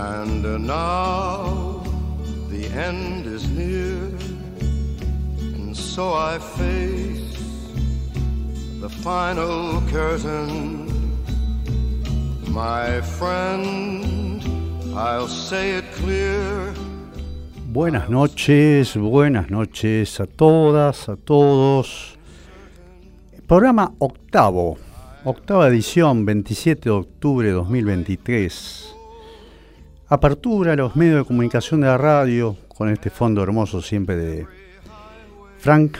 And now the end is near, and so I face the final curtain. My friend, I'll say it clear. Buenas noches, buenas noches a todas, a todos. Programa octavo, octava edición, 27 de octubre de 2023. Apertura a los medios de comunicación de la radio, con este fondo hermoso siempre de Frank.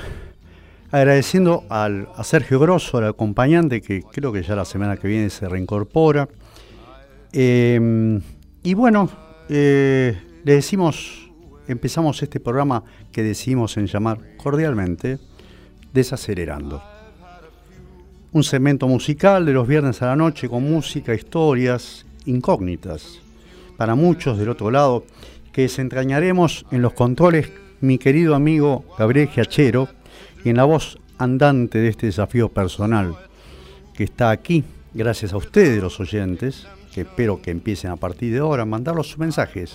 Agradeciendo al, a Sergio Grosso, al acompañante, que creo que ya la semana que viene se reincorpora. Eh, y bueno, eh, le decimos, empezamos este programa que decidimos en llamar cordialmente Desacelerando. Un segmento musical de los viernes a la noche con música, historias, incógnitas. Para muchos del otro lado, que desentrañaremos en los controles mi querido amigo Gabriel Giachero y en la voz andante de este desafío personal que está aquí, gracias a ustedes los oyentes, que espero que empiecen a partir de ahora a mandarlos sus mensajes.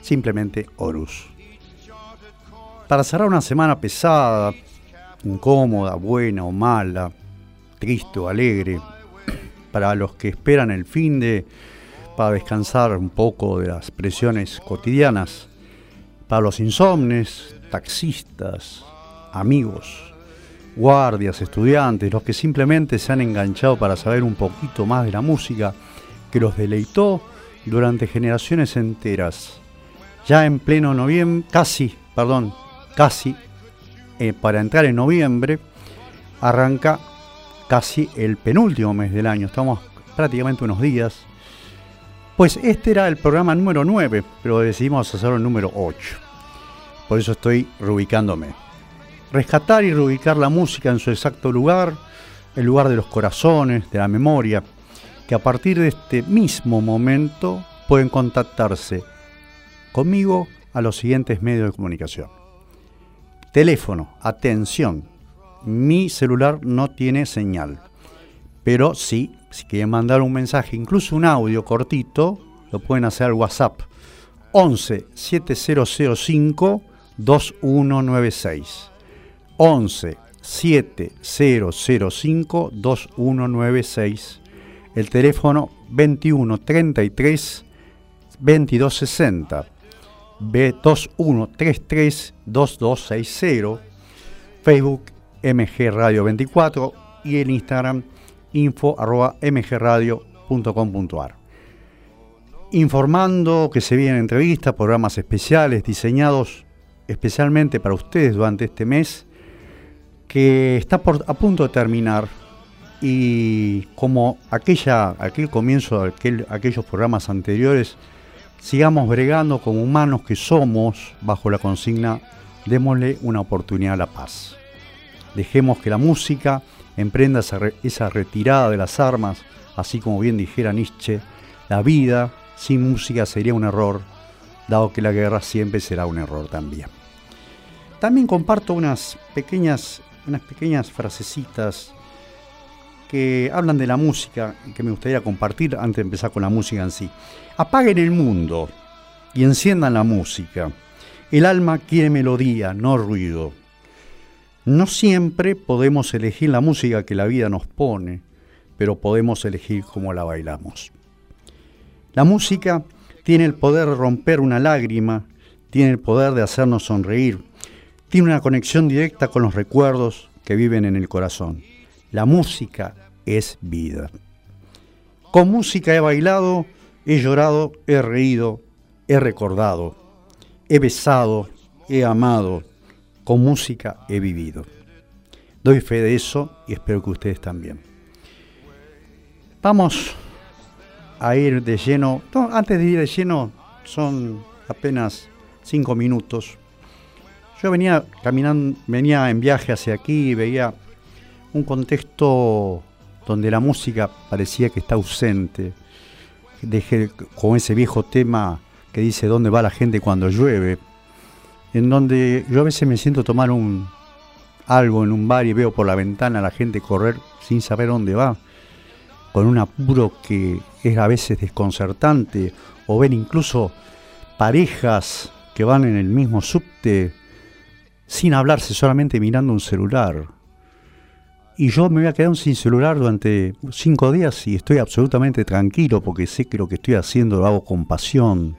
Simplemente Horus. Para cerrar una semana pesada, incómoda, buena o mala, triste o alegre, para los que esperan el fin de, para descansar un poco de las presiones cotidianas, para los insomnes, taxistas, amigos, guardias, estudiantes, los que simplemente se han enganchado para saber un poquito más de la música, que los deleitó durante generaciones enteras. Ya en pleno noviembre, casi, perdón, casi eh, para entrar en noviembre, arranca casi el penúltimo mes del año, estamos prácticamente unos días. Pues este era el programa número 9, pero decidimos hacerlo el número 8. Por eso estoy reubicándome. Rescatar y reubicar la música en su exacto lugar, el lugar de los corazones, de la memoria, que a partir de este mismo momento pueden contactarse conmigo a los siguientes medios de comunicación. Teléfono, atención, mi celular no tiene señal, pero sí, si quieren mandar un mensaje, incluso un audio cortito, lo pueden hacer al WhatsApp. 11 7005 2196. 11 7005 2196 el teléfono 21 33 22 60 B2133 2260 Facebook MG Radio 24 y el Instagram info arroba mgradio.com.ar informando que se vienen entrevistas, programas especiales diseñados especialmente para ustedes durante este mes que está por, a punto de terminar y como aquella, aquel comienzo de aquellos programas anteriores, sigamos bregando como humanos que somos bajo la consigna démosle una oportunidad a la paz. Dejemos que la música emprenda esa, retirada de las armas, así como bien dijera Nietzsche, la vida sin música sería un error, dado que la guerra siempre será un error también. También comparto unas pequeñas, unas pequeñas frasecitas que hablan de la música que me gustaría compartir antes de empezar con la música en sí. Apaguen el mundo y enciendan la música. El alma quiere melodía, no ruido. No siempre podemos elegir la música que la vida nos pone, pero podemos elegir cómo la bailamos. La música tiene el poder de romper una lágrima, tiene el poder de hacernos sonreír, tiene una conexión directa con los recuerdos que viven en el corazón. La música es vida. Con música he bailado, he llorado, he reído, he recordado, he besado, he amado. Con música he vivido. Doy fe de eso y espero que ustedes también. Vamos a ir de lleno. antes de ir de lleno, son apenas cinco minutos. Yo venía caminando, venía en viaje hacia aquí y veía un contexto donde la música parecía que está ausente, con ese viejo tema que dice dónde va la gente cuando llueve, en donde yo a veces me siento tomar un algo en un bar y veo por la ventana a la gente correr sin saber dónde va, con un apuro que es a veces desconcertante, o ver incluso parejas que van en el mismo subte sin hablarse, solamente mirando un celular. Y yo me voy a quedar sin celular durante cinco días y estoy absolutamente tranquilo porque sé que lo que estoy haciendo lo hago con pasión.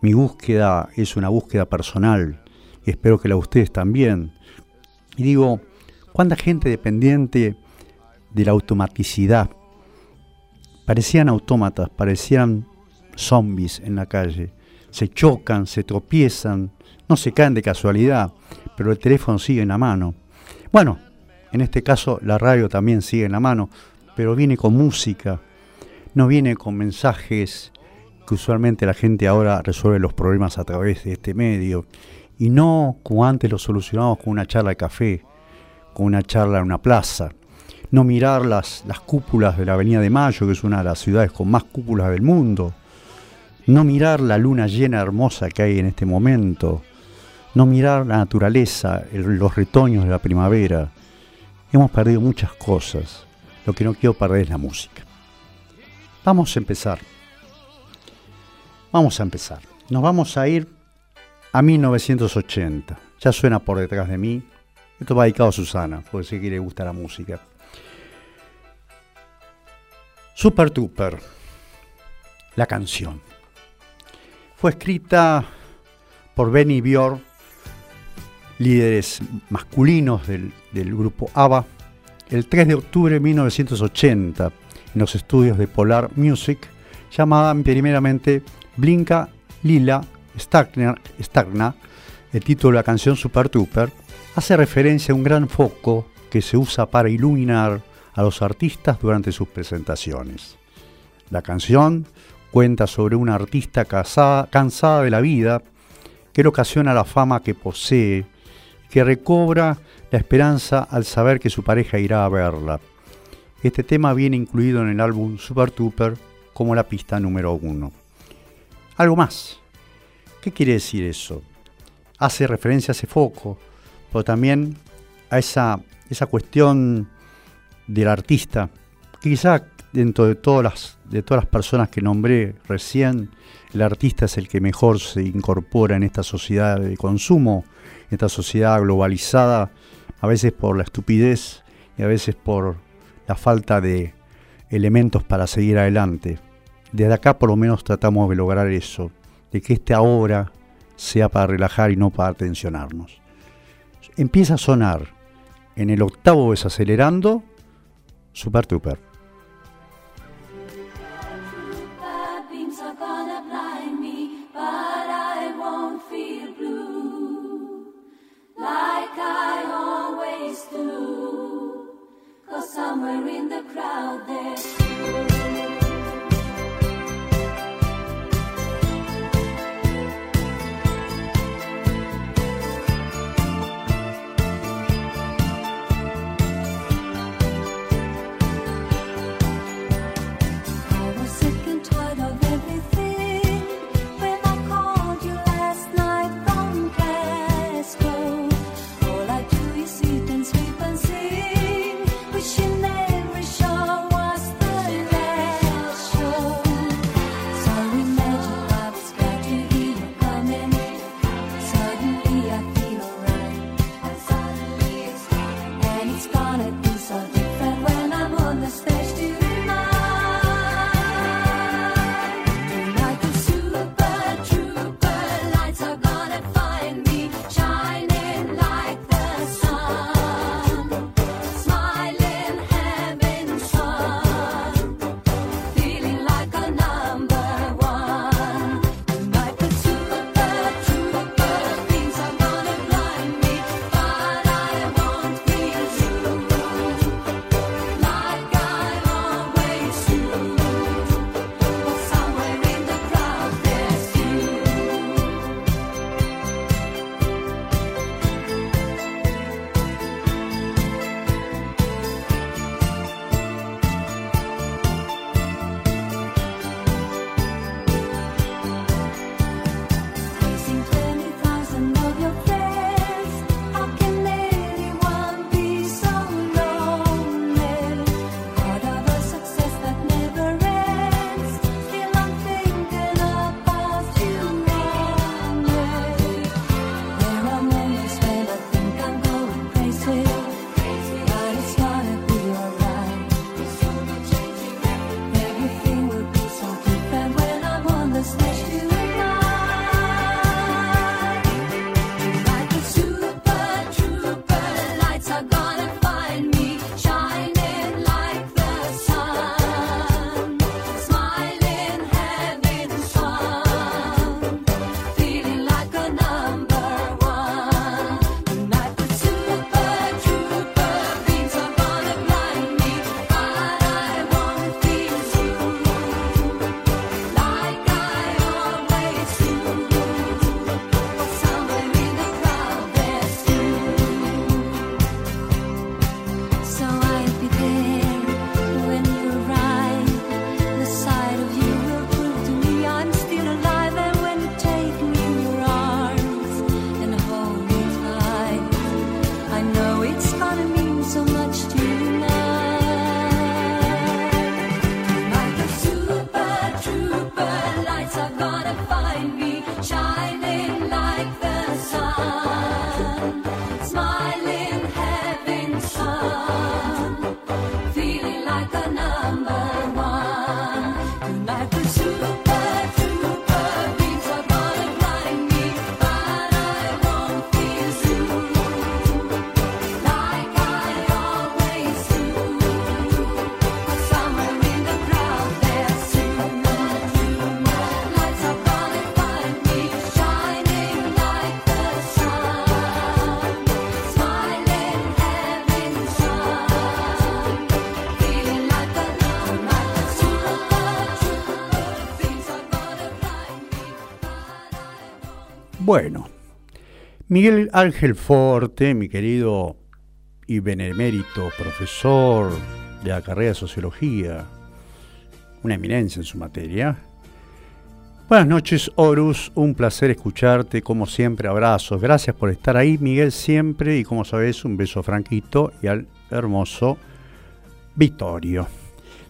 Mi búsqueda es una búsqueda personal y espero que la de ustedes también. Y digo, ¿cuánta gente dependiente de la automaticidad? Parecían autómatas, parecían zombies en la calle. Se chocan, se tropiezan, no se caen de casualidad, pero el teléfono sigue en la mano. Bueno, en este caso la radio también sigue en la mano, pero viene con música, no viene con mensajes que usualmente la gente ahora resuelve los problemas a través de este medio, y no como antes lo solucionamos con una charla de café, con una charla en una plaza. No mirar las, las cúpulas de la Avenida de Mayo, que es una de las ciudades con más cúpulas del mundo. No mirar la luna llena hermosa que hay en este momento. No mirar la naturaleza, los retoños de la primavera. Hemos perdido muchas cosas. Lo que no quiero perder es la música. Vamos a empezar. Vamos a empezar. Nos vamos a ir a 1980. Ya suena por detrás de mí. Esto va dedicado a Susana, porque sé que le gusta la música. Super Trooper, la canción. Fue escrita por Benny Björk líderes masculinos del, grupo ABBA, el 3 de octubre de 1980 en los estudios de Polar Music, llamada primeramente Blinka Lila Stagna, el título de la canción Super Trooper, hace referencia a un gran foco que se usa para iluminar a los artistas durante sus presentaciones. La canción cuenta sobre una artista cansada de la vida que le ocasiona la fama que posee que recobra la esperanza al saber que su pareja irá a verla. Este tema viene incluido en el álbum Super Trooper como la pista número uno. Algo más. ¿Qué quiere decir eso? Hace referencia a ese foco, pero también a esa, esa cuestión del artista. Quizá dentro de todas, las, de todas las personas que nombré recién, el artista es el que mejor se incorpora en esta sociedad de consumo esta sociedad globalizada, a veces por la estupidez y a veces por la falta de elementos para seguir adelante. Desde acá por lo menos tratamos de lograr eso, de que esta obra sea para relajar y no para tensionarnos. Empieza a sonar en el octavo desacelerando Super Trooper. Bueno, Miguel Ángel Forte, mi querido y benemérito profesor de la carrera de Sociología, una eminencia en su materia. Buenas noches, Horus. Un placer escucharte, como siempre. Abrazos. Gracias por estar ahí, Miguel, siempre. Y como sabes, un beso franquito y al hermoso Vittorio.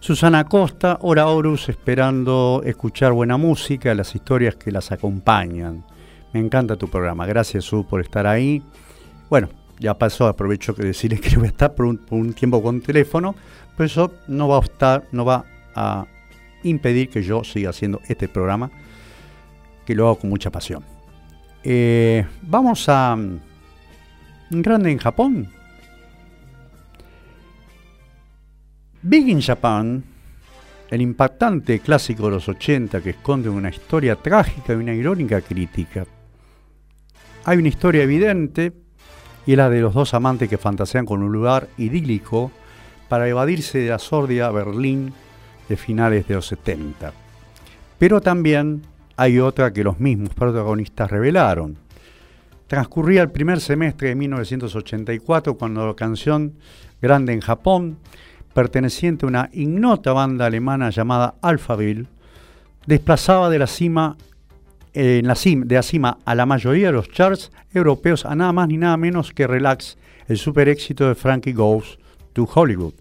Susana Costa, hora Horus, esperando escuchar buena música, las historias que las acompañan. Me encanta tu programa. Gracias, Su, por estar ahí. Bueno, ya pasó, aprovecho que decirles que voy a estar por un, tiempo con teléfono, pero eso no va a estar, no va a impedir que yo siga haciendo este programa, que lo hago con mucha pasión. Eh, vamos a un grande en Japón. Big in Japan, el impactante clásico de los 80 que esconde una historia trágica y una irónica crítica. Hay una historia evidente y la de los dos amantes que fantasean con un lugar idílico para evadirse de la sordida Berlín de finales de los 70. Pero también hay otra que los mismos protagonistas revelaron. Transcurría el primer semestre de 1984 cuando la canción Grande en Japón, perteneciente a una ignota banda alemana llamada Alphaville, desplazaba de la cima en la cima, de la a la mayoría de los charts europeos a nada más ni nada menos que Relax, el super éxito de Frankie Goes to Hollywood.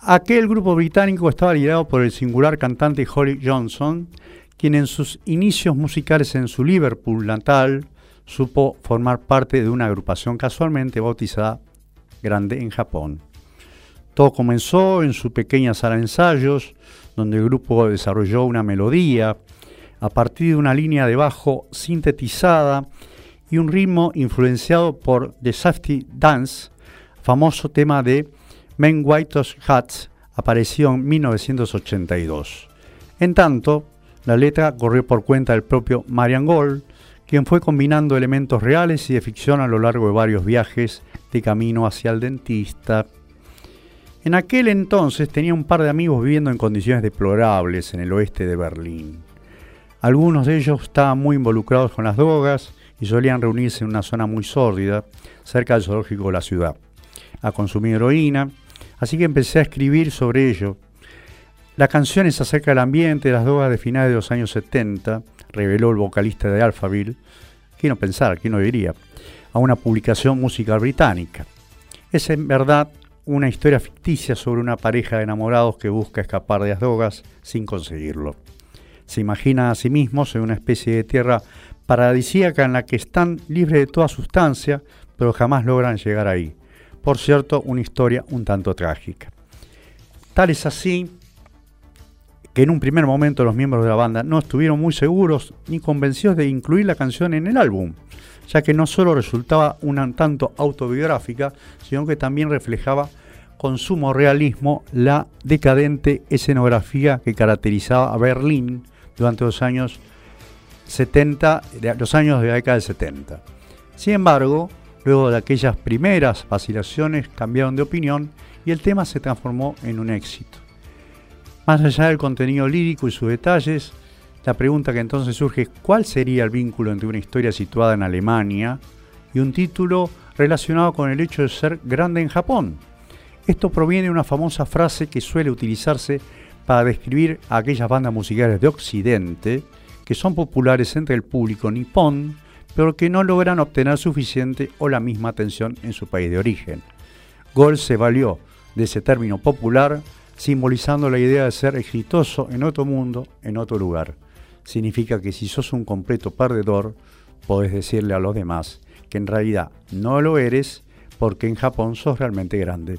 Aquel grupo británico estaba liderado por el singular cantante Holly Johnson, quien en sus inicios musicales en su Liverpool natal supo formar parte de una agrupación casualmente bautizada Grande en Japón. Todo comenzó en su pequeña sala de ensayos, donde el grupo desarrolló una melodía, a partir de una línea de bajo sintetizada y un ritmo influenciado por The Safety Dance, famoso tema de Men White Hats, apareció en 1982. En tanto, la letra corrió por cuenta del propio Marian Gold, quien fue combinando elementos reales y de ficción a lo largo de varios viajes de camino hacia el dentista. En aquel entonces tenía un par de amigos viviendo en condiciones deplorables en el oeste de Berlín. Algunos de ellos estaban muy involucrados con las drogas y solían reunirse en una zona muy sórdida, cerca del zoológico de la ciudad, a consumir heroína, así que empecé a escribir sobre ello. La canción es acerca del ambiente de las drogas de finales de los años 70, reveló el vocalista de Alphaville, quién no pensar, quién no diría, a una publicación musical británica. Es en verdad una historia ficticia sobre una pareja de enamorados que busca escapar de las drogas sin conseguirlo se imagina a sí mismos en una especie de tierra paradisíaca en la que están libres de toda sustancia, pero jamás logran llegar ahí. Por cierto, una historia un tanto trágica. Tal es así que en un primer momento los miembros de la banda no estuvieron muy seguros ni convencidos de incluir la canción en el álbum, ya que no solo resultaba un tanto autobiográfica, sino que también reflejaba con sumo realismo la decadente escenografía que caracterizaba a Berlín durante los años 70, los años de la década del 70. Sin embargo, luego de aquellas primeras vacilaciones cambiaron de opinión y el tema se transformó en un éxito. Más allá del contenido lírico y sus detalles, la pregunta que entonces surge es cuál sería el vínculo entre una historia situada en Alemania y un título relacionado con el hecho de ser grande en Japón. Esto proviene de una famosa frase que suele utilizarse para describir a aquellas bandas musicales de Occidente que son populares entre el público nipón, pero que no logran obtener suficiente o la misma atención en su país de origen. Gold se valió de ese término popular, simbolizando la idea de ser exitoso en otro mundo, en otro lugar. Significa que si sos un completo perdedor, podés decirle a los demás que en realidad no lo eres porque en Japón sos realmente grande.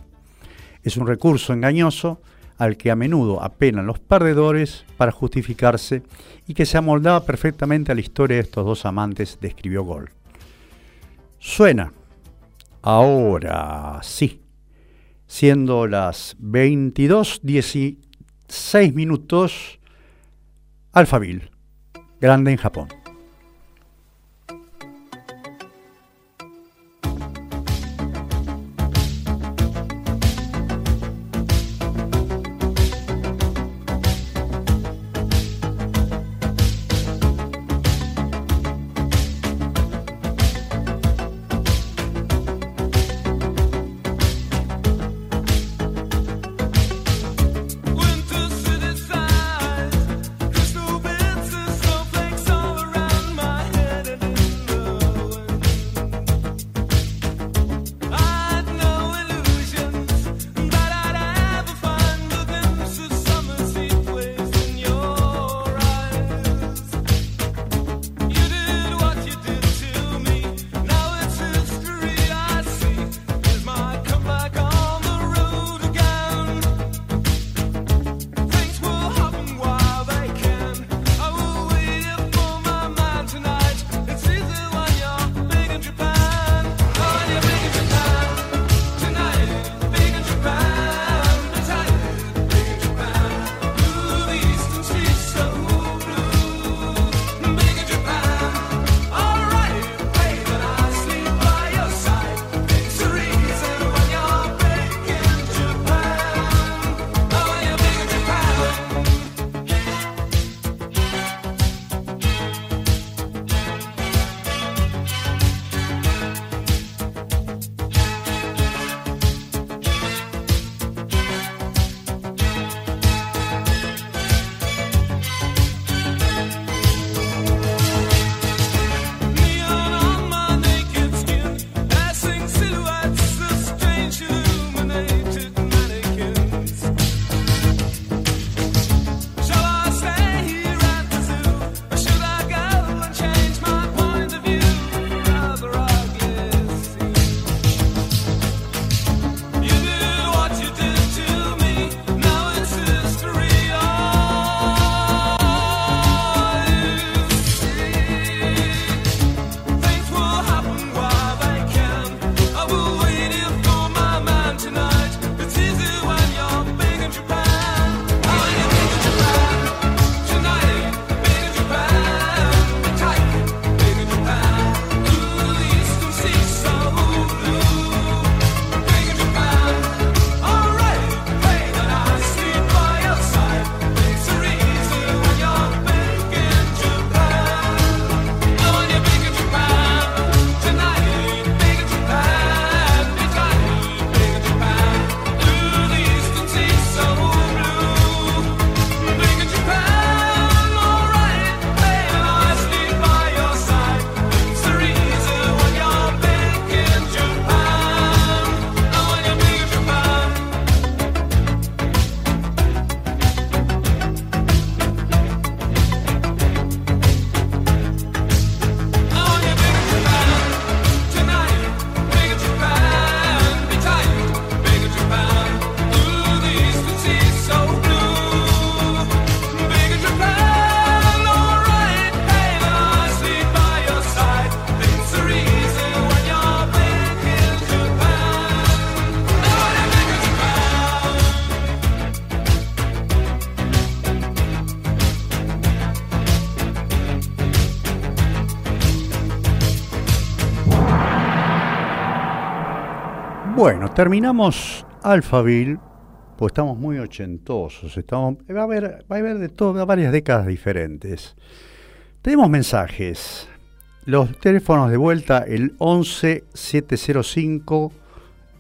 Es un recurso engañoso al que a menudo apelan los perdedores para justificarse y que se amoldaba perfectamente a la historia de estos dos amantes, describió Gold. Suena. Ahora sí. Siendo las 22.16 minutos, Alphaville, grande en Japón. Bueno, terminamos Alphaville, pues estamos muy ochentosos. Estamos, va, a haber, va a haber de todo, varias décadas diferentes. Tenemos mensajes. Los teléfonos de vuelta, el 11 705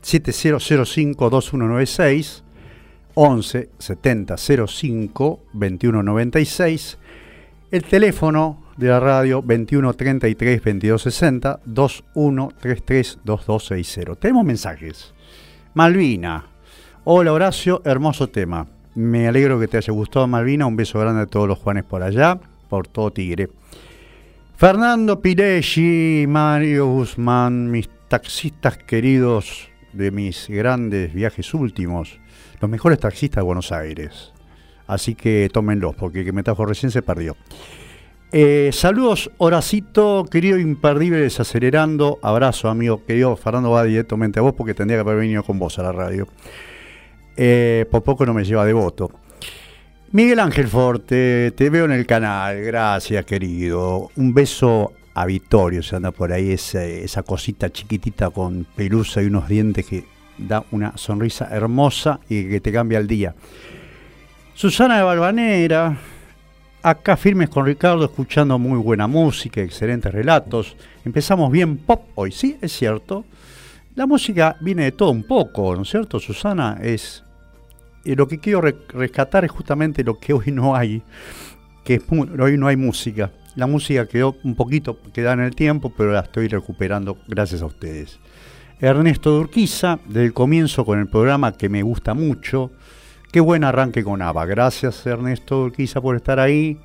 7005 2196 11 70 05 2196 el teléfono de la radio 2133 2260 2133 2260. Tenemos mensajes. Malvina. Hola Horacio, hermoso tema. Me alegro que te haya gustado Malvina. Un beso grande a todos los Juanes por allá, por todo Tigre. Fernando Piresci, Mario Guzmán, mis taxistas queridos de mis grandes viajes últimos, los mejores taxistas de Buenos Aires. Así que tómenlos, porque el que me trajo recién se perdió. Eh, saludos, Horacito, querido imperdible, desacelerando. Abrazo, amigo querido. Fernando va directamente a vos porque tendría que haber venido con vos a la radio. Eh, por poco no me lleva de voto. Miguel Ángel Forte, te veo en el canal. Gracias, querido. Un beso a Vittorio, se anda por ahí esa, cosita chiquitita con pelusa y unos dientes que da una sonrisa hermosa y que te cambia el día. Susana de Balvanera, Acá firmes con Ricardo, escuchando muy buena música, excelentes relatos. Empezamos bien pop hoy, sí, es cierto. La música viene de todo un poco, ¿no es cierto, Susana? Es y lo que quiero rescatar es justamente lo que hoy no hay, que hoy no hay música. La música quedó un poquito, queda en el tiempo, pero la estoy recuperando gracias a ustedes. Ernesto Durquiza, del comienzo con el programa que me gusta mucho, Qué buen arranque con ABBA. Gracias Ernesto Urquiza por estar ahí.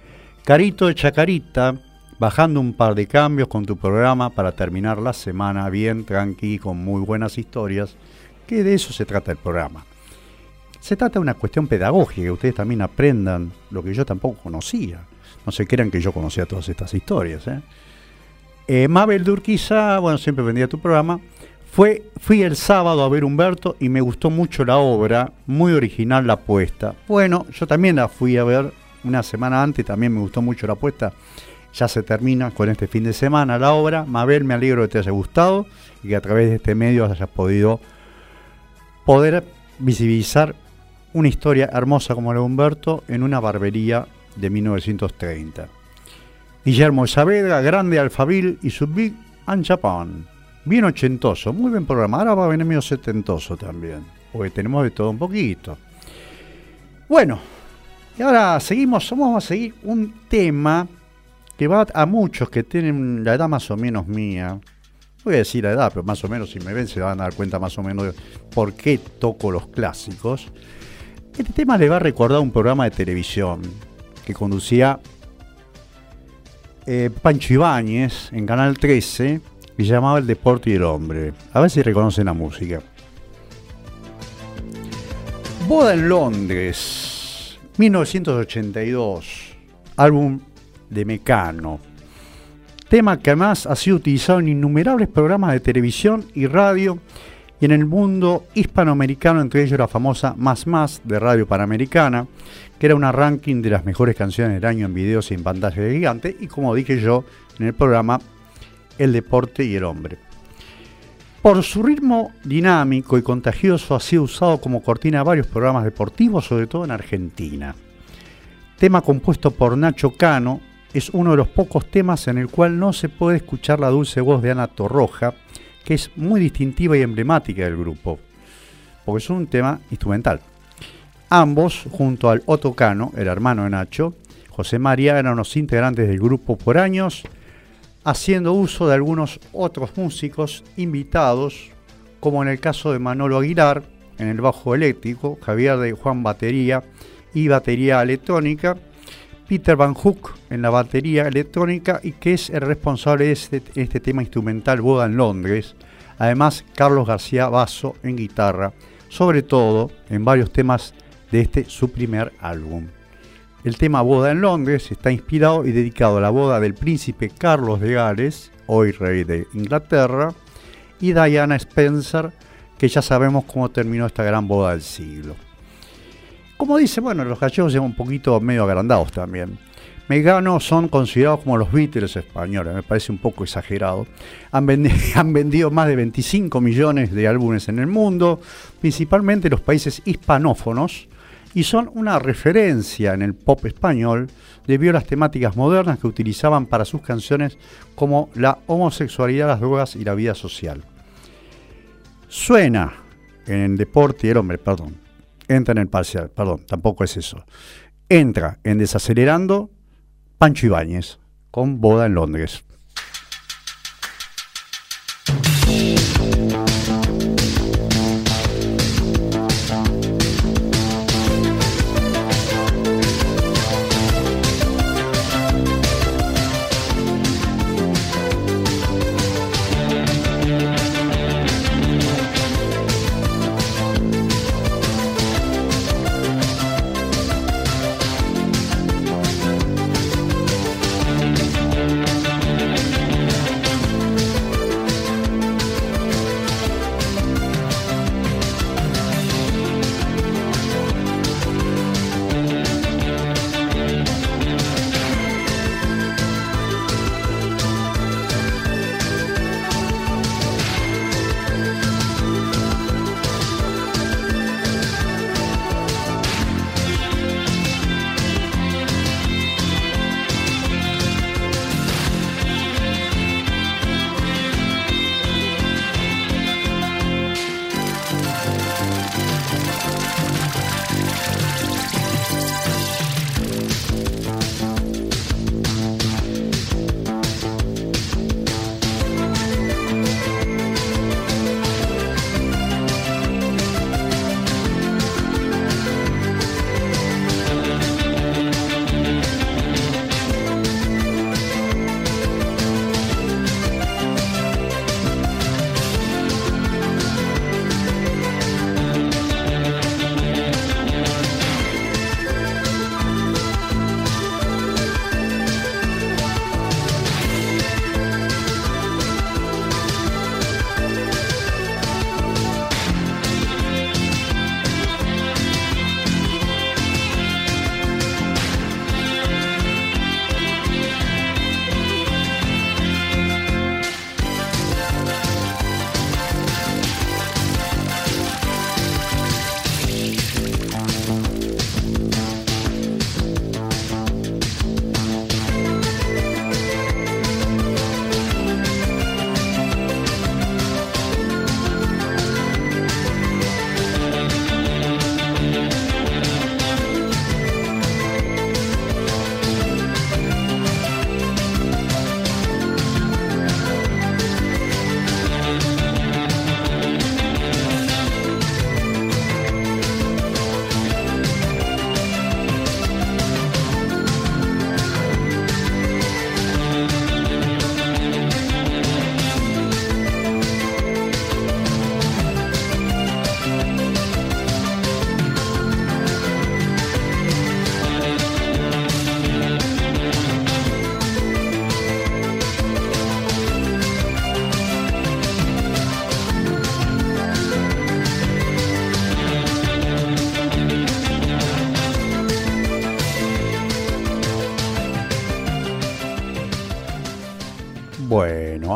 Carito de Chacarita, bajando un par de cambios con tu programa para terminar la semana bien, tranqui, con muy buenas historias, que de eso se trata el programa. Se trata de una cuestión pedagógica, que ustedes también aprendan lo que yo tampoco conocía. No se crean que yo conocía todas estas historias. ¿eh? Eh, Mabel Durquiza, bueno, siempre vendía tu programa, fui el sábado a ver Humberto y me gustó mucho la obra, muy original la apuesta. Bueno, yo también la fui a ver una semana antes, también me gustó mucho la apuesta. Ya se termina con este fin de semana la obra. Mabel, me alegro de que te haya gustado y que a través de este medio hayas podido poder visibilizar una historia hermosa como la de Humberto en una barbería de 1930. Guillermo Saavedra, grande Alfabil y su Big and Japan bien ochentoso, muy bien programado. Ahora va a venir medio setentoso también, porque tenemos de todo un poquito. Bueno, y ahora seguimos, vamos a seguir un tema que va a muchos que tienen la edad más o menos mía. Voy a decir la edad, pero más o menos si me ven se van a dar cuenta más o menos de por qué toco los clásicos. Este tema le va a recordar un programa de televisión que conducía eh, Pancho Ibáñez en Canal 13 y llamaba El Deporte y el Hombre. A ver si reconocen la música. Boda en Londres, 1982, álbum de Mecano. Tema que además ha sido utilizado en innumerables programas de televisión y radio y en el mundo hispanoamericano, entre ellos la famosa Más Más de Radio Panamericana, que era una ranking de las mejores canciones del año en videos y en pantalla de gigante, y como dije yo en el programa, el deporte y el hombre. Por su ritmo dinámico y contagioso ha sido usado como cortina de varios programas deportivos, sobre todo en Argentina. Tema compuesto por Nacho Cano, es uno de los pocos temas en el cual no se puede escuchar la dulce voz de Ana Torroja, que es muy distintiva y emblemática del grupo, porque es un tema instrumental. Ambos, junto al Otto Cano, el hermano de Nacho, José María, eran los integrantes del grupo por años haciendo uso de algunos otros músicos invitados, como en el caso de Manolo Aguilar en el bajo eléctrico, Javier de Juan batería y batería electrónica, Peter Van Hook en la batería electrónica y que es el responsable de este, este tema instrumental Boda en Londres, además Carlos García Basso en guitarra, sobre todo en varios temas de este su primer álbum. El tema Boda en Londres está inspirado y dedicado a la boda del príncipe Carlos de Gales, hoy rey de Inglaterra, y Diana Spencer, que ya sabemos cómo terminó esta gran boda del siglo. Como dice, bueno, los gallegos son un poquito medio agrandados también. Megano son considerados como los Beatles españoles, me parece un poco exagerado. Han, han, vendido más de 25 millones de álbumes en el mundo, principalmente en los países hispanófonos, y son una referencia en el pop español debido a las temáticas modernas que utilizaban para sus canciones como la homosexualidad, las drogas y la vida social. Suena en el deporte el hombre, perdón, entra en el parcial, perdón, tampoco es eso. Entra en Desacelerando Pancho Ibáñez con Boda en Londres.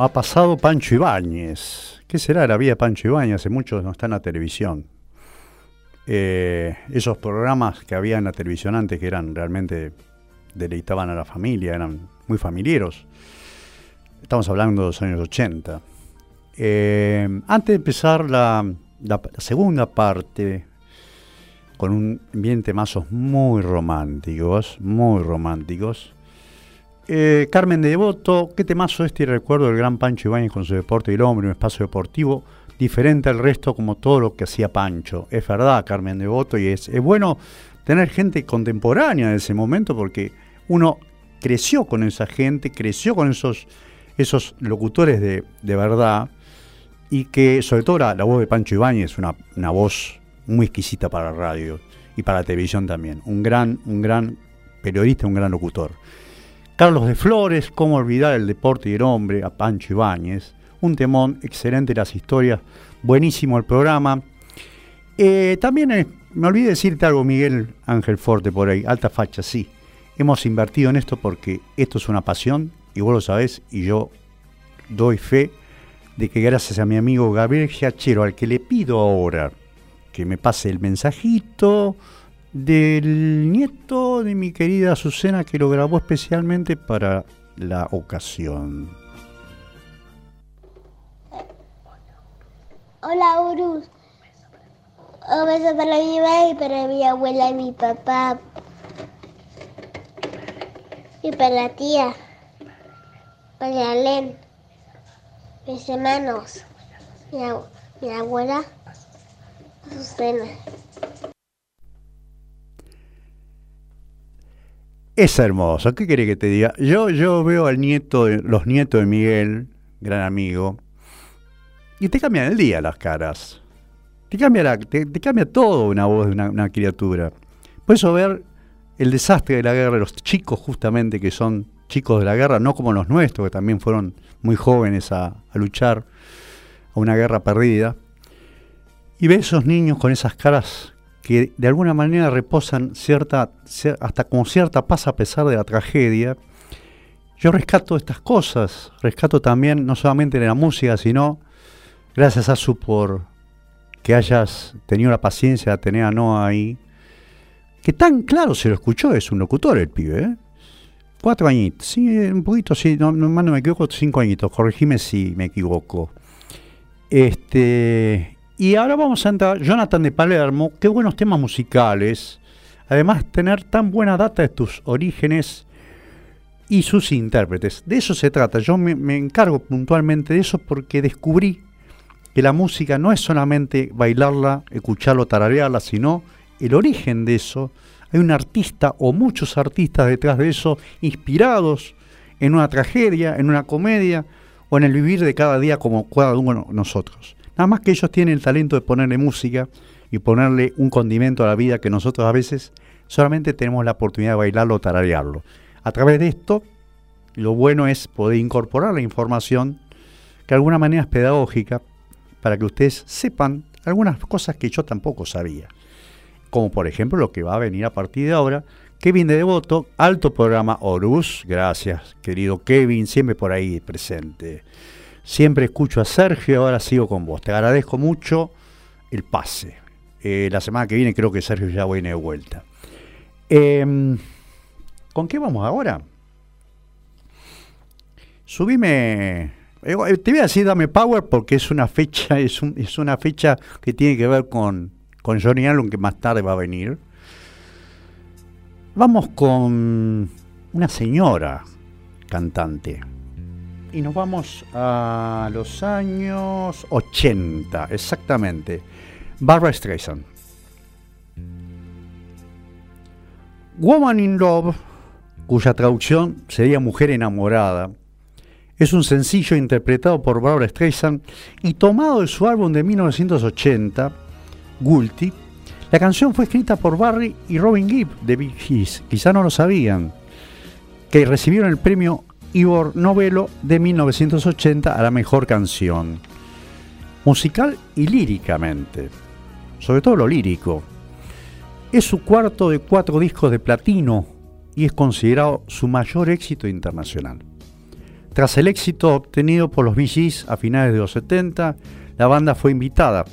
Ha pasado Pancho Ibáñez. ¿Qué será la vida de Pancho Ibáñez? Hace mucho no está en la televisión. Eh, esos programas que había en la televisión antes que eran realmente deleitaban a la familia, eran muy familiares. Estamos hablando de los años 80. Eh, antes de empezar la, la, segunda parte, con un ambiente mazos muy románticos, muy románticos, eh, Carmen de Devoto, qué temazo este recuerdo del gran Pancho Ibáñez con su deporte y el hombre, un espacio deportivo diferente al resto como todo lo que hacía Pancho. Es verdad, Carmen de Devoto, y es, bueno tener gente contemporánea de ese momento porque uno creció con esa gente, creció con esos, esos locutores de, verdad y que sobre todo la, voz de Pancho Ibáñez es una, una voz muy exquisita para radio y para la televisión también. Un gran, un gran periodista, un gran locutor. Carlos de Flores, cómo olvidar el deporte y el hombre, a Pancho Ibáñez. Un temón, excelente las historias, buenísimo el programa. Eh, también eh, me olvidé decirte algo, Miguel Ángel Forte, por ahí, alta facha, sí. hemos invertido en esto porque esto es una pasión y vos lo sabés y yo doy fe de que gracias a mi amigo Gabriel Giachero, al que le pido ahora que me pase el mensajito del nieto de mi querida Azucena que lo grabó especialmente para la ocasión. Hola, Urus. Un beso para mi mamá y para mi abuela y mi papá. Y para la tía. Para Len. Mis hermanos. Mi, mi abuela. Azucena. Es hermoso, ¿qué quiere que te diga? Yo, yo veo al nieto, los nietos de Miguel, gran amigo, y te cambian el día las caras. Te cambia, te, cambia todo una voz de una, criatura. Por eso ver el desastre de la guerra, los chicos justamente que son chicos de la guerra, no como los nuestros, que también fueron muy jóvenes a, luchar a una guerra perdida, y ver esos niños con esas caras que de alguna manera reposan cierta, hasta con cierta paz a pesar de la tragedia, yo rescato estas cosas, rescato también no solamente de la música, sino Gracias a su por que hayas tenido la paciencia de tener a Noah ahí. Que tan claro se lo escuchó, es un locutor el pibe, ¿eh? Cuatro añitos, sí, un poquito, sí, no, no, no me equivoco, cinco añitos, corregime si me equivoco. Este, y ahora vamos a entrar, Jonathan de Palermo, qué buenos temas musicales. Además, tener tan buena data de tus orígenes y sus intérpretes. De eso se trata. Yo me, encargo puntualmente de eso porque descubrí que la música no es solamente bailarla, escucharlo, tararearla, sino el origen de eso. Hay un artista o muchos artistas detrás de eso, inspirados en una tragedia, en una comedia o en el vivir de cada día como cada uno de nosotros. Nada más que ellos tienen el talento de ponerle música y ponerle un condimento a la vida que nosotros a veces solamente tenemos la oportunidad de bailarlo o tararearlo. A través de esto, lo bueno es poder incorporar la información que de alguna manera es pedagógica, para que ustedes sepan algunas cosas que yo tampoco sabía. Como por ejemplo lo que va a venir a partir de ahora. Kevin de Devoto, alto programa Horus. Gracias, querido Kevin, siempre por ahí presente. Siempre escucho a Sergio, ahora sigo con vos. Te agradezco mucho el pase. Eh, la semana que viene creo que Sergio ya viene de vuelta. Em, ¿Con qué vamos ahora? Subime eh, eh, te voy a decir dame power porque es una fecha, es, es una fecha que tiene que ver con, con Johnny Allen que más tarde va a venir. Vamos con una señora cantante. Y nos vamos a los años 80, exactamente. Barbara Streisand. Woman in Love, cuya traducción sería Mujer enamorada, es un sencillo interpretado por Barbara Streisand y tomado de su álbum de 1980, Gulty. La canción fue escrita por Barry y Robin Gibb de Big Gees, quizá no lo sabían, que recibieron el premio Ivor Novello de 1980 a la mejor canción, musical y líricamente, sobre todo lo lírico. Es su cuarto de cuatro discos de platino y es considerado su mayor éxito internacional. Tras el éxito obtenido por los Bee a finales de los 70, la banda fue invitada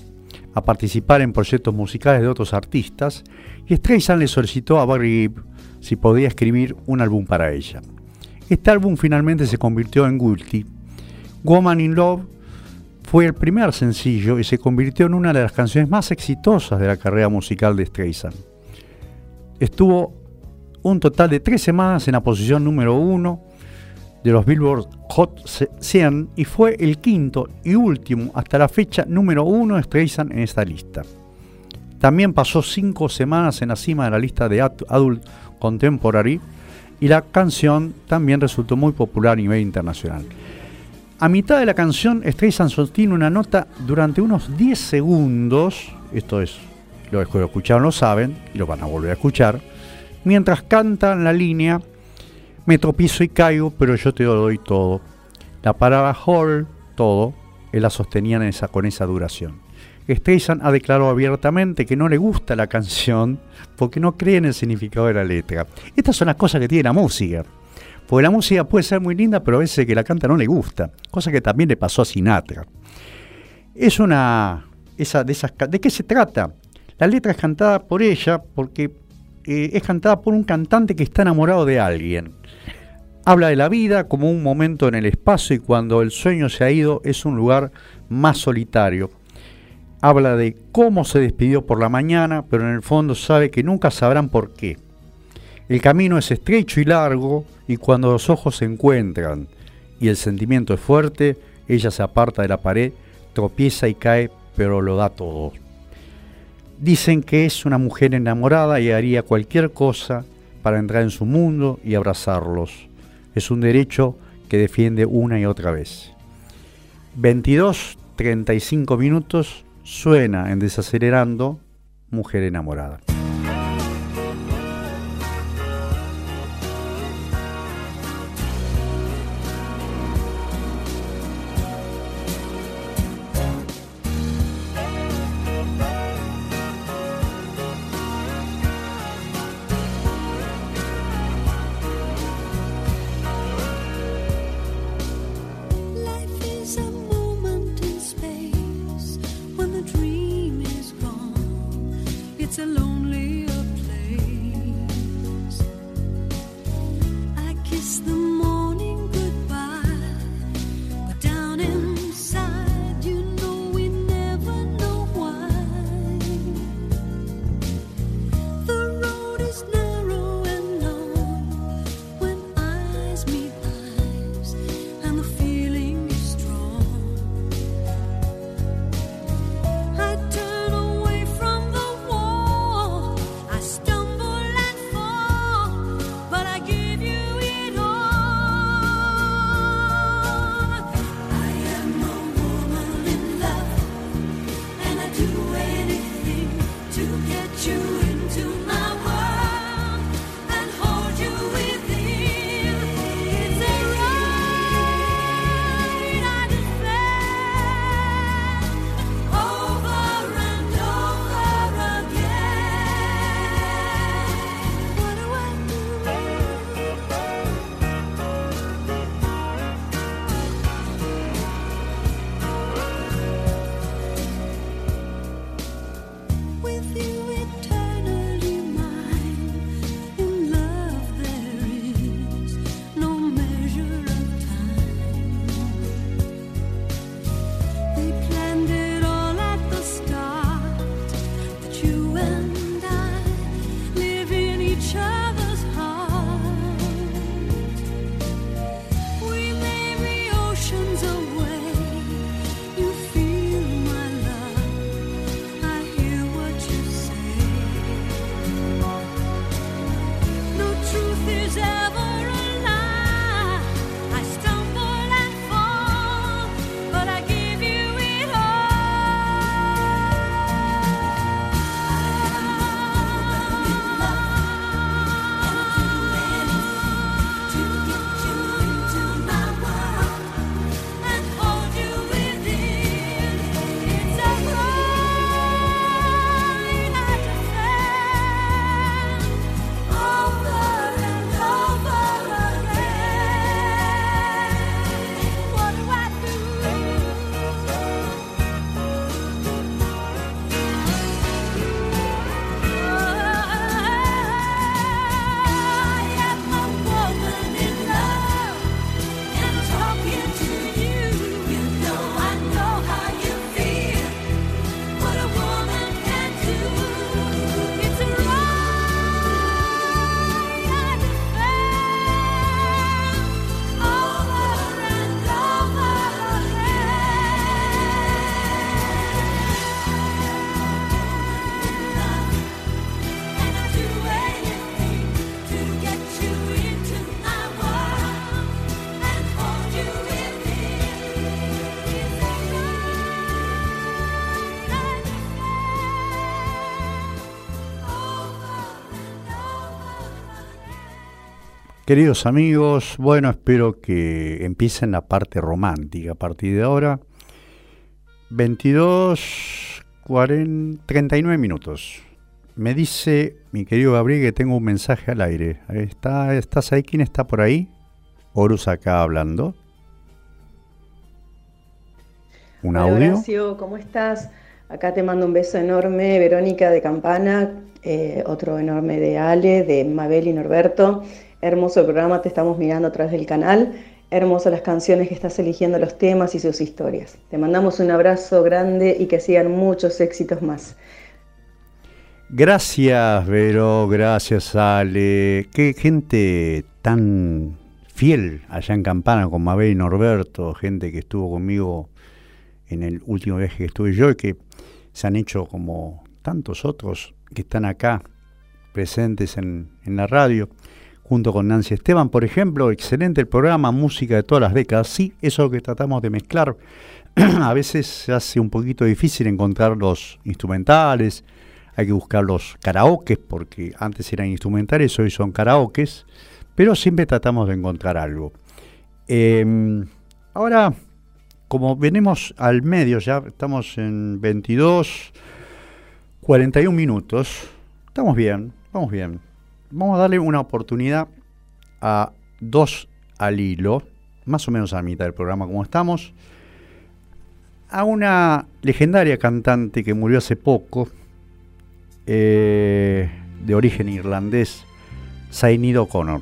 a participar en proyectos musicales de otros artistas y Streisand le solicitó a Barry Gibb si podía escribir un álbum para ella. Este álbum finalmente se convirtió en Guilty. Woman in Love fue el primer sencillo y se convirtió en una de las canciones más exitosas de la carrera musical de Streisand. Estuvo un total de tres semanas en la posición número uno de los Billboard Hot 100 y fue el quinto y último hasta la fecha número uno de Streisand en esta lista. También pasó cinco semanas en la cima de la lista de Adult Contemporary y la canción también resultó muy popular a nivel internacional. A mitad de la canción, Streisand sostiene una nota durante unos 10 segundos, esto es, los que lo escucharon lo saben y lo van a volver a escuchar, mientras cantan la línea me tropiezo y caigo, pero yo te doy todo. La palabra whole, todo, él la sostenía esa, con esa duración. Streisand ha declarado abiertamente que no le gusta la canción porque no cree en el significado de la letra. Estas son las cosas que tiene la música. Porque la música puede ser muy linda, pero a veces que la canta no le gusta. Cosa que también le pasó a Sinatra. Es una. De, esas, ¿De qué se trata? La letra es cantada por ella porque eh, es cantada por un cantante que está enamorado de alguien. Habla de la vida como un momento en el espacio y cuando el sueño se ha ido es un lugar más solitario. Habla de cómo se despidió por la mañana, pero en el fondo sabe que nunca sabrán por qué. El camino es estrecho y largo y cuando los ojos se encuentran y el sentimiento es fuerte, ella se aparta de la pared, tropieza y cae, pero lo da todo. Dicen que es una mujer enamorada y haría cualquier cosa para entrar en su mundo y abrazarlos. Es un derecho que defiende una y otra vez. 22, 35 minutos suena en Desacelerando Mujer enamorada. Queridos amigos, bueno, espero que empiecen la parte romántica a partir de ahora. 22, 39 minutos. Me dice mi querido Gabriel que tengo un mensaje al aire. ¿Está, ¿Estás ahí? ¿Quién está por ahí? Horus acá hablando. ¿Un audio? Horacio, ¿cómo estás? Acá te mando un beso enorme, Verónica de Campana, eh, otro enorme de Ale, de Mabel y Norberto. Hermoso programa, te estamos mirando a través del canal. Hermosas las canciones que estás eligiendo, los temas y sus historias. Te mandamos un abrazo grande y que sigan muchos éxitos más. Gracias, Vero, gracias, Ale. Qué gente tan fiel allá en Campana con Mabel y Norberto, gente que estuvo conmigo en el último viaje que estuve yo y que se han hecho como tantos otros que están acá presentes en, la radio, junto con Nancy Esteban, por ejemplo, excelente el programa, música de todas las décadas, sí, eso que tratamos de mezclar, a veces se hace un poquito difícil encontrar los instrumentales, hay que buscar los karaokes, porque antes eran instrumentales, hoy son karaokes, pero siempre tratamos de encontrar algo. Em, ahora como venimos al medio, ya estamos en 22, 41 minutos, estamos bien, vamos bien. Vamos a darle una oportunidad a dos al hilo, más o menos a la mitad del programa como estamos, a una legendaria cantante que murió hace poco, eh, de origen irlandés, Zainid O'Connor.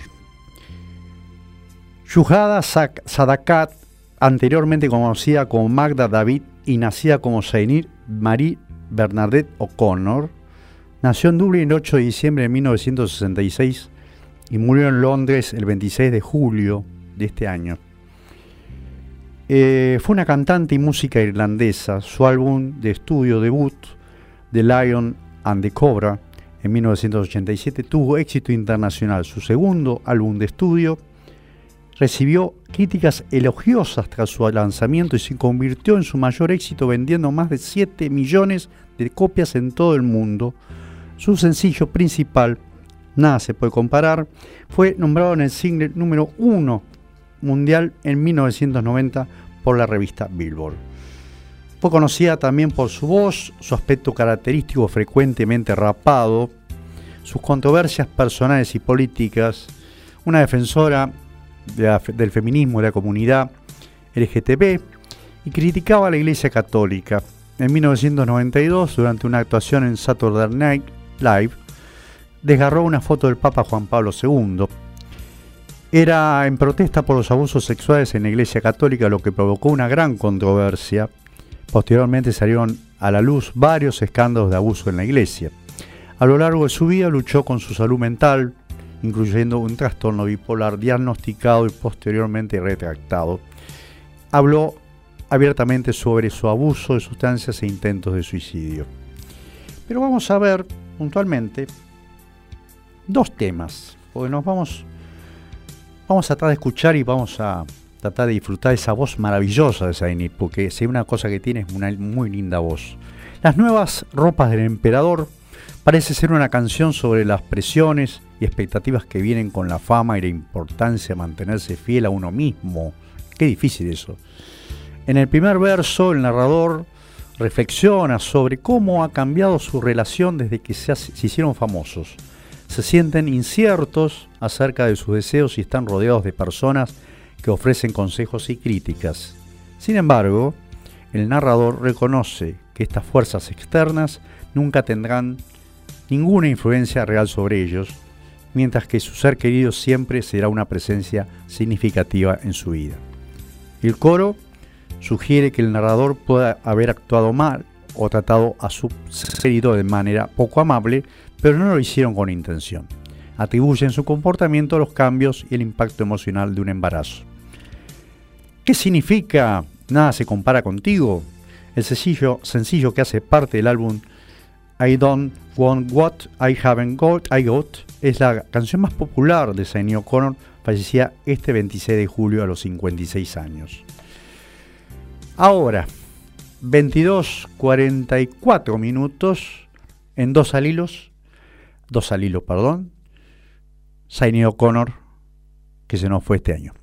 Shuhada Sadakat anteriormente conocida como Magda David y nacida como Zainir Marie Bernadette O'Connor, nació en Dublín el 8 de diciembre de 1966 y murió en Londres el 26 de julio de este año. Eh, fue una cantante y música irlandesa. Su álbum de estudio debut, The Lion and the Cobra, en 1987, tuvo éxito internacional. Su segundo álbum de estudio, recibió críticas elogiosas tras su lanzamiento y se convirtió en su mayor éxito vendiendo más de 7 millones de copias en todo el mundo. Su sencillo principal, Nada se puede comparar, fue nombrado en el single número 1 mundial en 1990 por la revista Billboard. Fue conocida también por su voz, su aspecto característico frecuentemente rapado, sus controversias personales y políticas, una defensora del feminismo de la comunidad LGTB y criticaba a la Iglesia Católica. En 1992, durante una actuación en Saturday Night Live, desgarró una foto del Papa Juan Pablo II. Era en protesta por los abusos sexuales en la Iglesia Católica, lo que provocó una gran controversia. Posteriormente salieron a la luz varios escándalos de abuso en la Iglesia. A lo largo de su vida luchó con su salud mental, incluyendo un trastorno bipolar diagnosticado y posteriormente retractado. Habló abiertamente sobre su abuso de sustancias e intentos de suicidio. Pero vamos a ver puntualmente dos temas, porque nos vamos, vamos a tratar de escuchar y vamos a tratar de disfrutar esa voz maravillosa de Zainit, porque si hay una cosa que tiene es una muy linda voz. Las nuevas ropas del emperador parece ser una canción sobre las presiones y expectativas que vienen con la fama y la importancia de mantenerse fiel a uno mismo. Qué difícil eso. En el primer verso, el narrador reflexiona sobre cómo ha cambiado su relación desde que se, hicieron famosos. Se sienten inciertos acerca de sus deseos y están rodeados de personas que ofrecen consejos y críticas. Sin embargo, el narrador reconoce que estas fuerzas externas nunca tendrán ninguna influencia real sobre ellos mientras que su ser querido siempre será una presencia significativa en su vida. El coro sugiere que el narrador pueda haber actuado mal o tratado a su ser querido de manera poco amable, pero no lo hicieron con intención. Atribuyen su comportamiento a los cambios y el impacto emocional de un embarazo. ¿Qué significa Nada se compara contigo? El sencillo, sencillo que hace parte del álbum I Don't Want What I Haven't Got, I Got es la canción más popular de Sidney O'Connor, fallecía este 26 de julio a los 56 años. Ahora, 22.44 minutos en dos alilos, dos alilos, perdón, Sidney O'Connor, que se nos fue este año.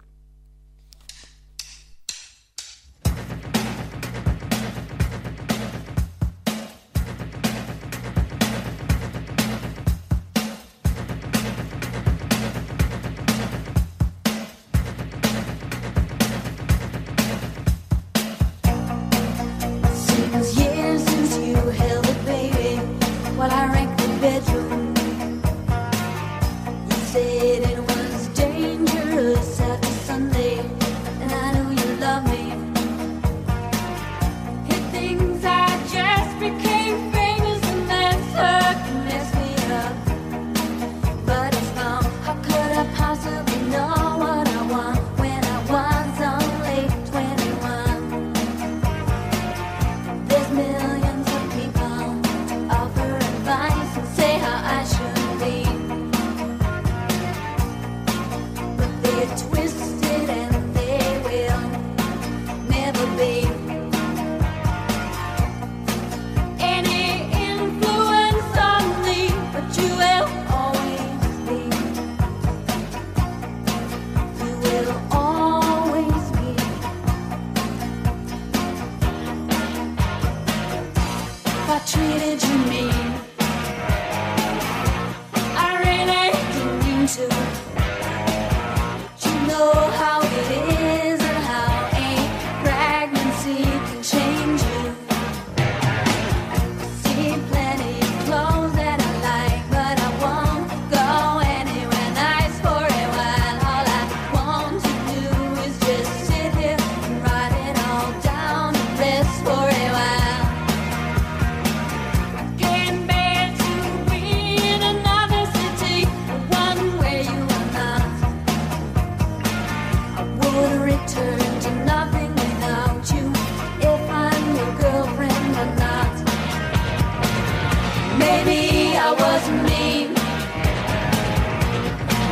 Maybe I was mean,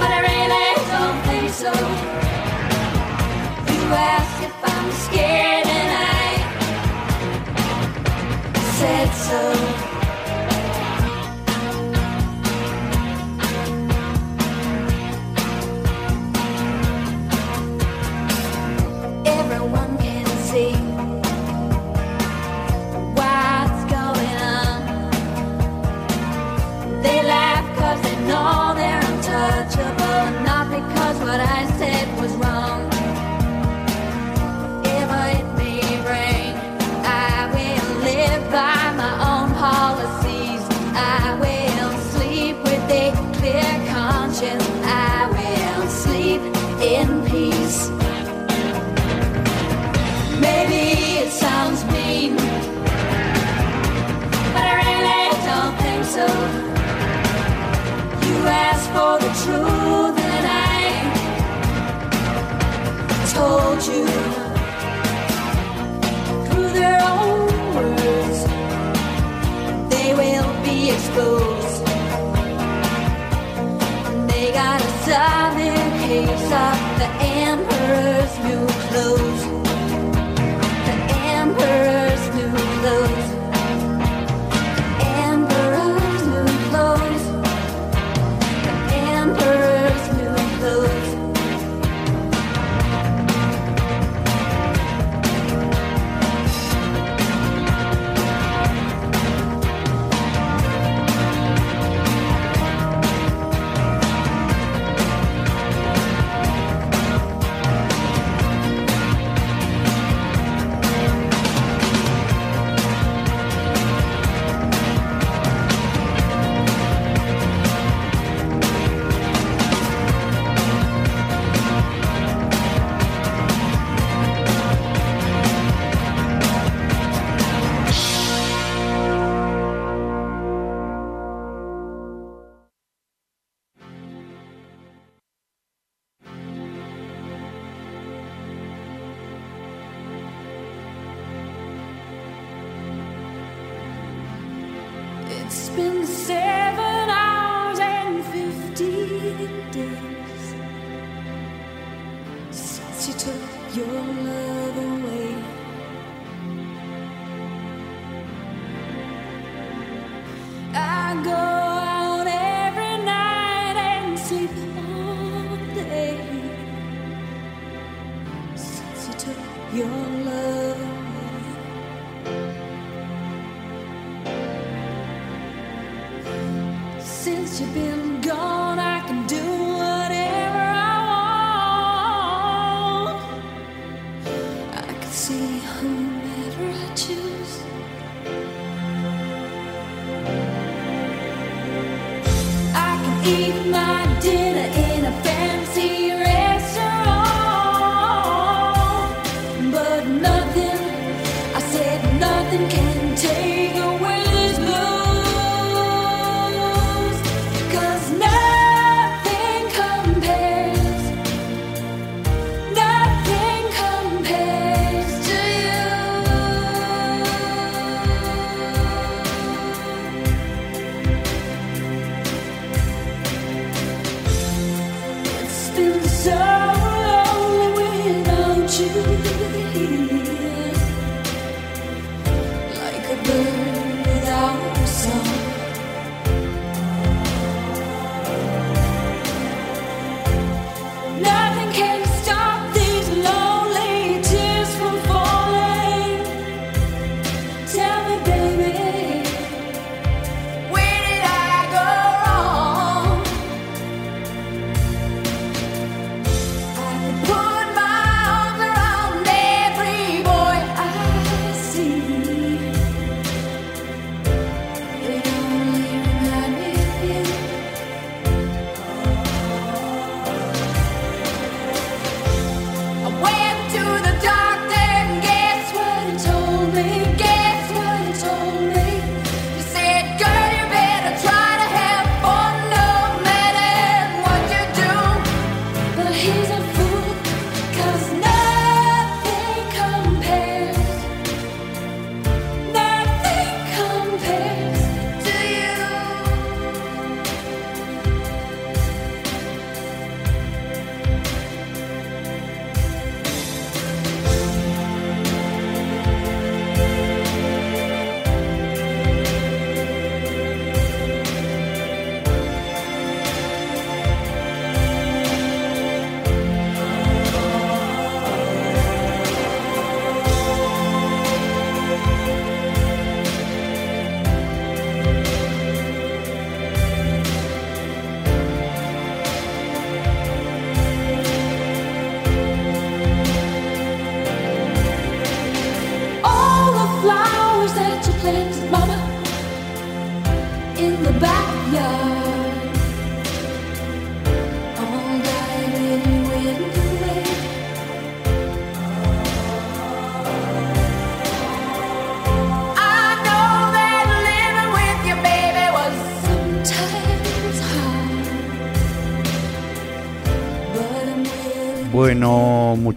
but I really don't think so. You asked if I'm scared, and I said so. go.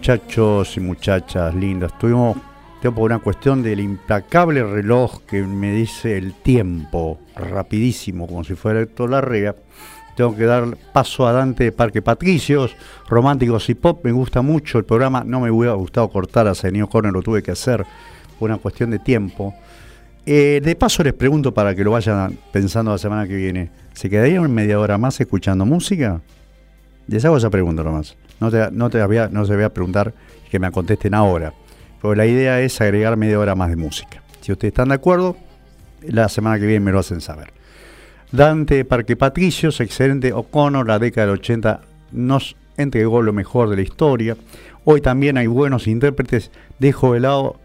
Muchachos y muchachas lindas, tuvimos tiempo por una cuestión del implacable reloj que me dice el tiempo, rapidísimo, como si fuera Héctor Larrea. Tengo que dar paso a Dante de Parque Patricios, Románticos y Pop. Me gusta mucho el programa. No me hubiera gustado cortar a Senio Corner, lo tuve que hacer por una cuestión de tiempo. Eh, de paso les pregunto para que lo vayan pensando la semana que viene. ¿Se quedarían media hora más escuchando música? Les hago esa pregunta nomás. No te, no te voy a, no se voy a preguntar que me contesten ahora. Porque la idea es agregar media hora más de música. Si ustedes están de acuerdo, la semana que viene me lo hacen saber. Dante Parque Patricios, excelente O'Connor, la década del 80 nos entregó lo mejor de la historia. Hoy también hay buenos intérpretes. Dejo de lado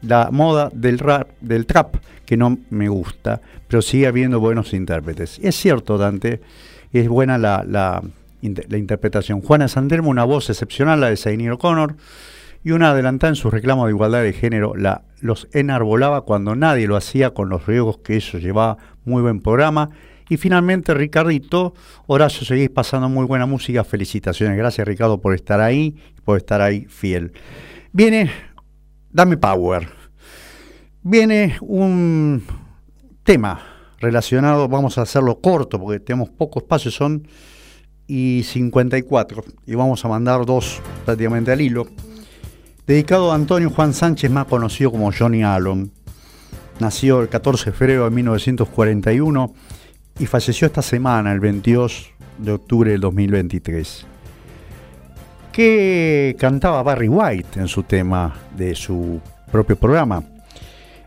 la moda del rap, del trap, que no me gusta, pero sigue habiendo buenos intérpretes. es cierto, Dante, es buena la, la, interpretación. Juana Sandermo, una voz excepcional, la de Sainir O'Connor, y una adelantada en su reclamo de igualdad de género, la, los enarbolaba cuando nadie lo hacía con los riesgos que eso llevaba muy buen programa. Y finalmente, Ricardito, Horacio, seguís pasando muy buena música. Felicitaciones. Gracias, Ricardo, por estar ahí, por estar ahí fiel. Viene, dame power. Viene un tema relacionado, vamos a hacerlo corto porque tenemos poco espacio, son y 54. Y vamos a mandar dos prácticamente al hilo. Dedicado a Antonio Juan Sánchez, más conocido como Johnny Allen Nació el 14 de febrero de 1941 y falleció esta semana, el 22 de octubre del 2023. ¿Qué cantaba Barry White en su tema de su propio programa?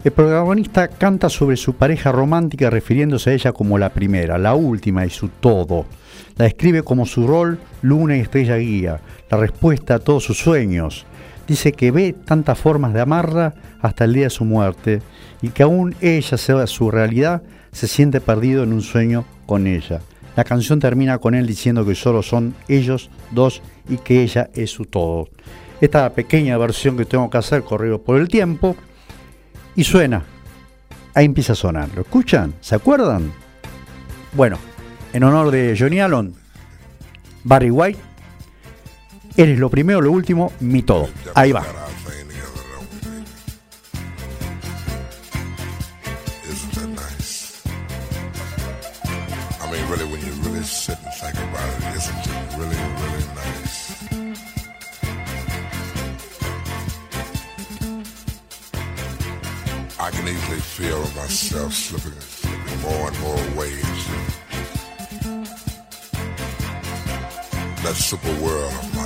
El protagonista canta sobre su pareja romántica refiriéndose a ella como la primera, la última y su todo. La describe como su rol, luna y estrella guía, la respuesta a todos sus sueños. Dice que ve tantas formas de amarla hasta el día de su muerte y que aún ella sea su realidad, se siente perdido en un sueño con ella. La canción termina con él diciendo que solo son ellos dos y que ella es su todo. Esta pequeña versión que tengo que hacer, corrido por el tiempo, y suena. Ahí empieza a sonar. ¿Lo escuchan? ¿Se acuerdan? Bueno, en honor de Johnny Allen, Barry White, eres lo primero, lo último, mi todo. Ahí va. easily feel myself slipping, slipping more and more ways. That super world of my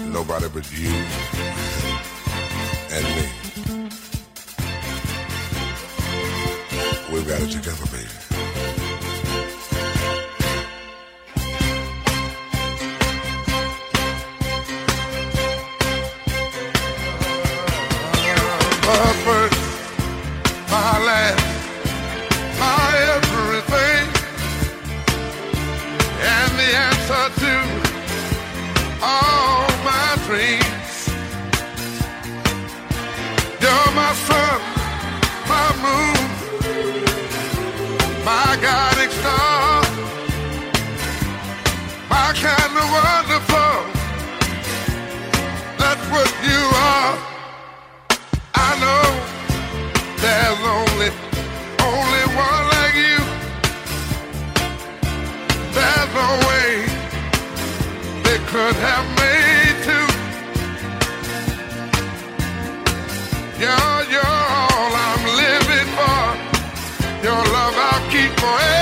own. Nobody but you and me. We've got it together, baby. My God. My kind of wonderful. That's what you are. I know there's only, only one like you. There's no way they could have. forever.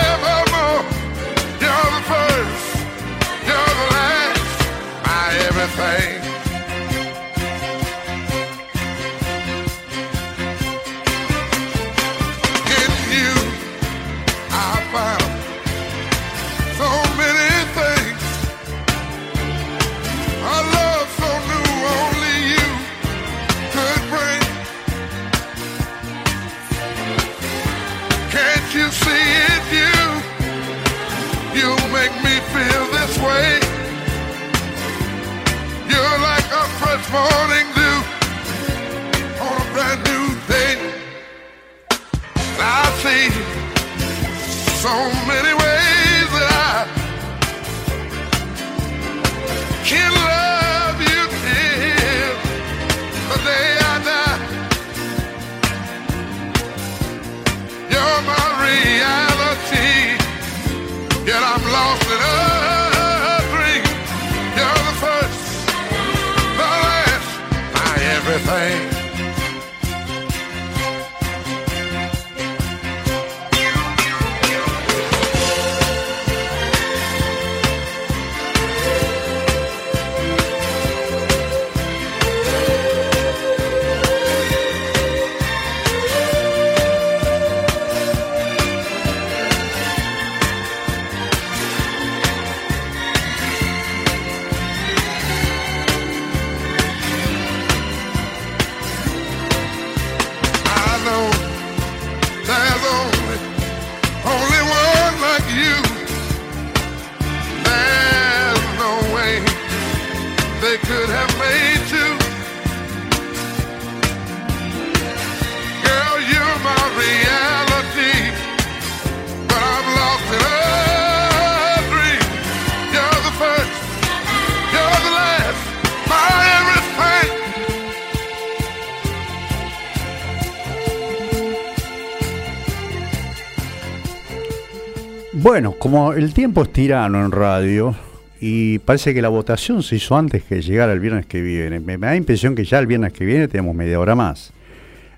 Bueno, como el tiempo es tirano en radio y parece que la votación se hizo antes que llegara el viernes que viene, me, da impresión que ya el viernes que viene tenemos media hora más.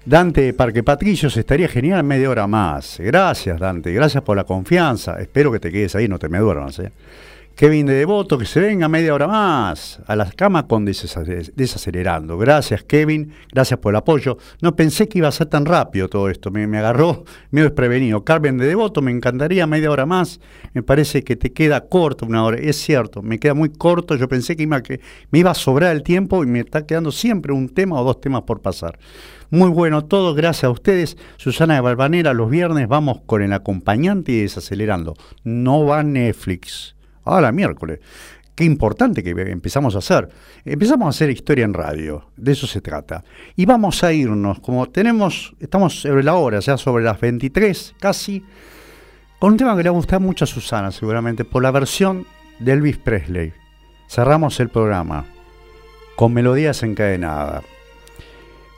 Dante Parque Patricios estaría genial media hora más. Gracias, Dante. Gracias por la confianza. Espero que te quedes ahí, no te me duermas. ¿eh? Kevin de Devoto, que se venga media hora más a las camas con desacelerando. Gracias, Kevin, gracias por el apoyo. No pensé que iba a ser tan rápido todo esto, me, agarró medio desprevenido. Carmen de Devoto, me encantaría media hora más. Me parece que te queda corto una hora. Es cierto, me queda muy corto. Yo pensé que, iba, que me iba a sobrar el tiempo y me está quedando siempre un tema o dos temas por pasar. Muy bueno todo, gracias a ustedes. Susana de Balvanera, los viernes vamos con el acompañante y desacelerando. No va Netflix a la miércoles. Qué importante que empezamos a hacer. Empezamos a hacer historia en radio, de eso se trata. Y vamos a irnos, como tenemos, estamos sobre la hora, sea, sobre las 23 casi, con un tema que le va a gustar mucho a Susana, seguramente, por la versión de Elvis Presley. Cerramos el programa con melodías encadenadas.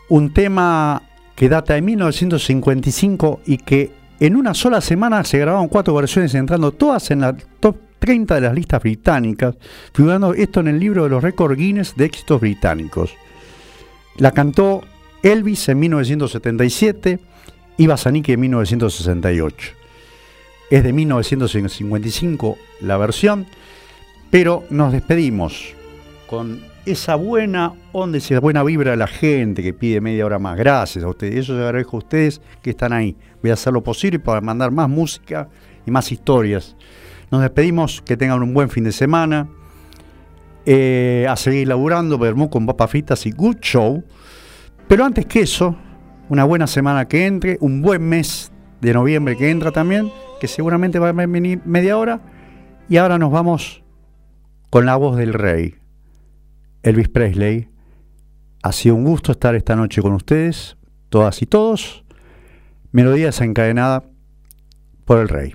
Un tema que data de 1955 y que en una sola semana se grabaron cuatro versiones entrando todas en la top 30 de las listas británicas, figurando esto en el libro de los récords Guinness de éxitos británicos. La cantó Elvis en 1977 y Basaniki en 1968. Es de 1955 la versión, pero nos despedimos con esa buena onda, esa buena vibra de la gente que pide media hora más. Gracias a ustedes. Eso se agradezco a ustedes que están ahí. Voy a hacer lo posible para mandar más música y más historias nos despedimos, que tengan un buen fin de semana. Eh, a seguir laburando, vermú con papas fritas y good show. Pero antes que eso, una buena semana que entre, un buen mes de noviembre que entra también, que seguramente va a venir media hora. Y ahora nos vamos con la voz del rey, Elvis Presley. Ha sido un gusto estar esta noche con ustedes, todas y todos. Melodía desencadenada por el rey.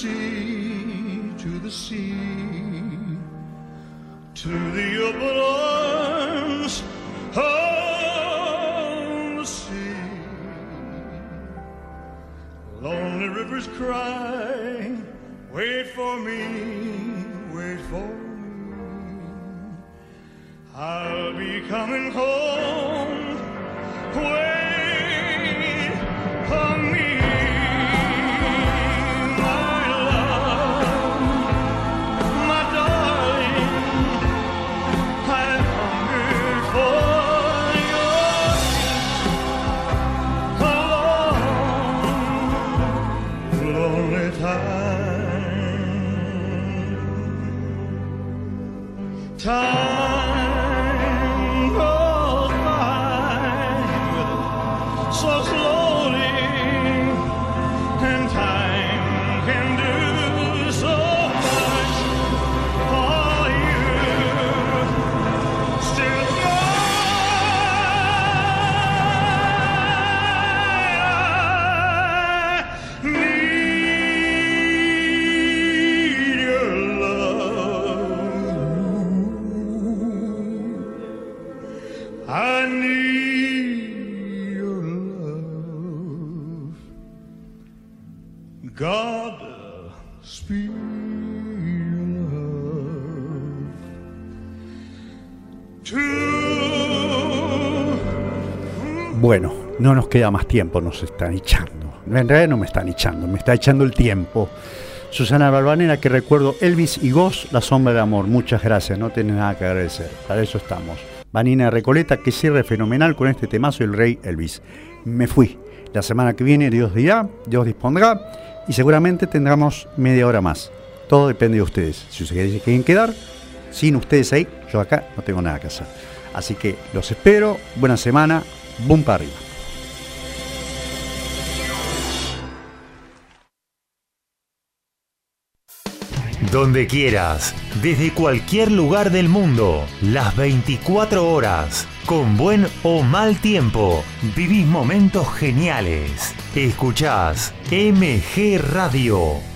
sea, to the sea, to the open arms of the sea. Lonely rivers cry, wait for me, wait for me. I'll be coming home. No nos queda más tiempo, nos están echando. En realidad no me están echando, me está echando el tiempo. Susana Balvanera, que recuerdo Elvis y Goss, La Sombra del Amor. Muchas gracias, no tenés nada que agradecer. Para eso estamos. Vanina Recoleta, que cierre fenomenal con este temazo El Rey Elvis. Me fui. La semana que viene Dios dirá, Dios dispondrá y seguramente tendremos media hora más. Todo depende de ustedes. Si ustedes quieren quedar, sin ustedes ahí, yo acá no tengo nada que hacer. Así que los espero. Buena semana. Boom para arriba. Donde quieras, desde cualquier lugar del mundo, las 24 horas, con buen o mal tiempo, vivís momentos geniales. Escuchás MG Radio.